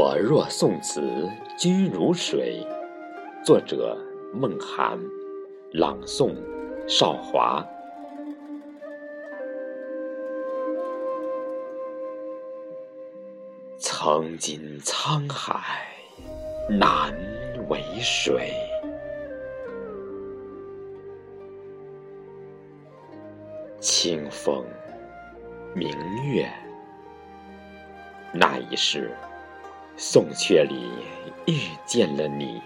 我若宋词，君如水。作者：孟涵，朗诵：少华。曾经沧海难为水，清风明月，那一世。宋阙里遇见了你，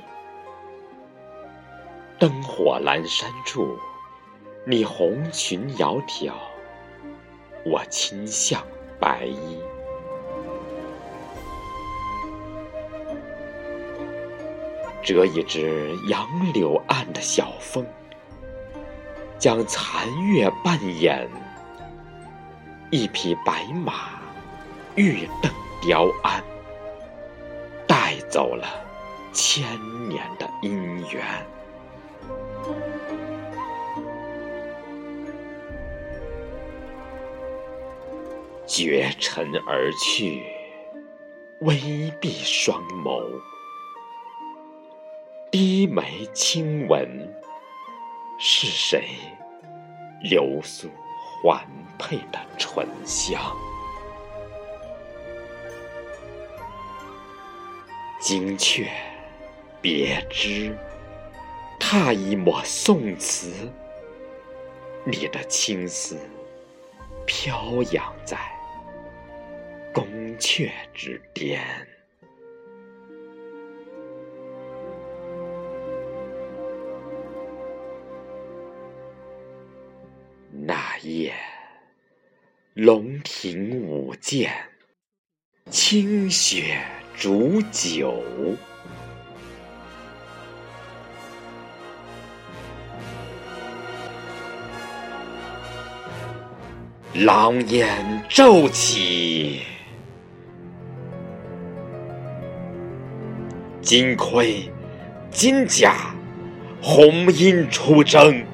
灯火阑珊处，你红裙窈窕，我轻向白衣。折一支杨柳岸的小风，将残月扮演，一匹白马，欲登雕鞍。走了千年的姻缘，绝尘而去，微闭双眸，低眉轻吻，是谁流苏环佩的醇香？惊鹊，别枝，踏一抹宋词，你的青丝飘扬在宫阙之巅。那夜，龙庭舞剑，清雪。煮酒，狼烟骤起，金盔金甲，红缨出征，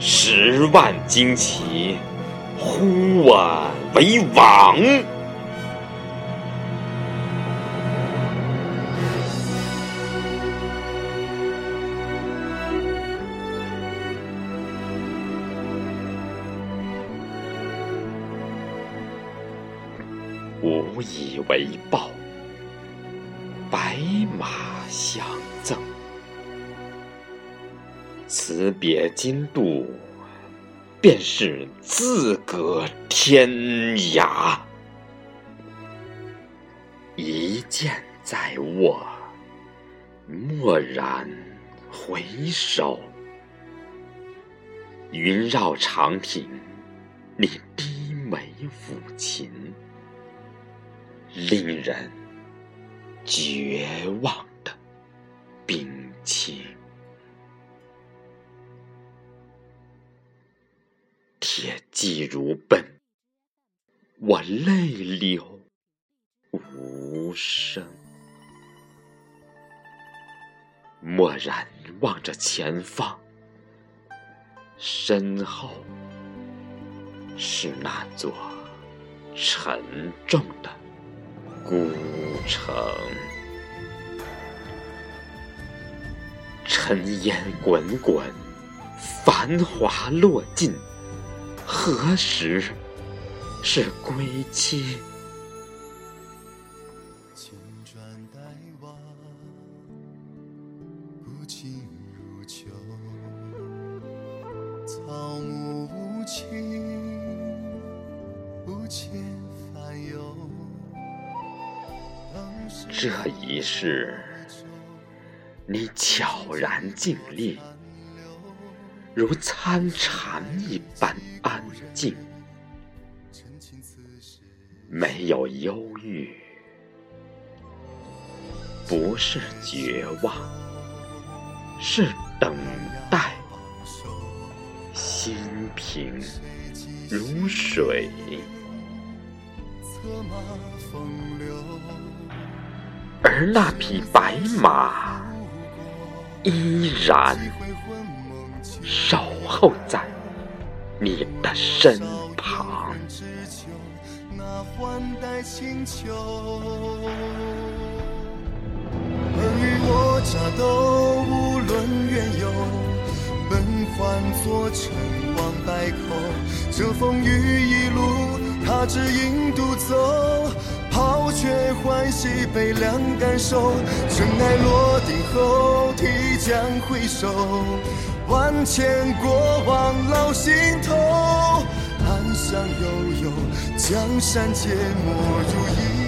十万旌旗呼我为王。无以为报，白马相赠。辞别金度，便是自隔天涯。一剑在握，蓦然回首，云绕长亭，你低眉抚琴。令人绝望的冰清，铁骑如奔，我泪流无声。蓦然望着前方，身后是那座沉重的。孤城，尘烟滚滚，繁华落尽，何时是归期？千转黛瓦，不尽这一世，你悄然静立，如参禅一般安静，没有忧郁，不是绝望，是等待，心平如水。而那匹白马依然守候在你的身旁。那换代请求。尔虞我诈都无论缘由，本换作成王败寇。这风雨一路，他只引独走，却欢喜悲凉感受。尘埃落定后，提将回首，万千过往烙心头。暗香悠悠，江山皆没入一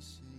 心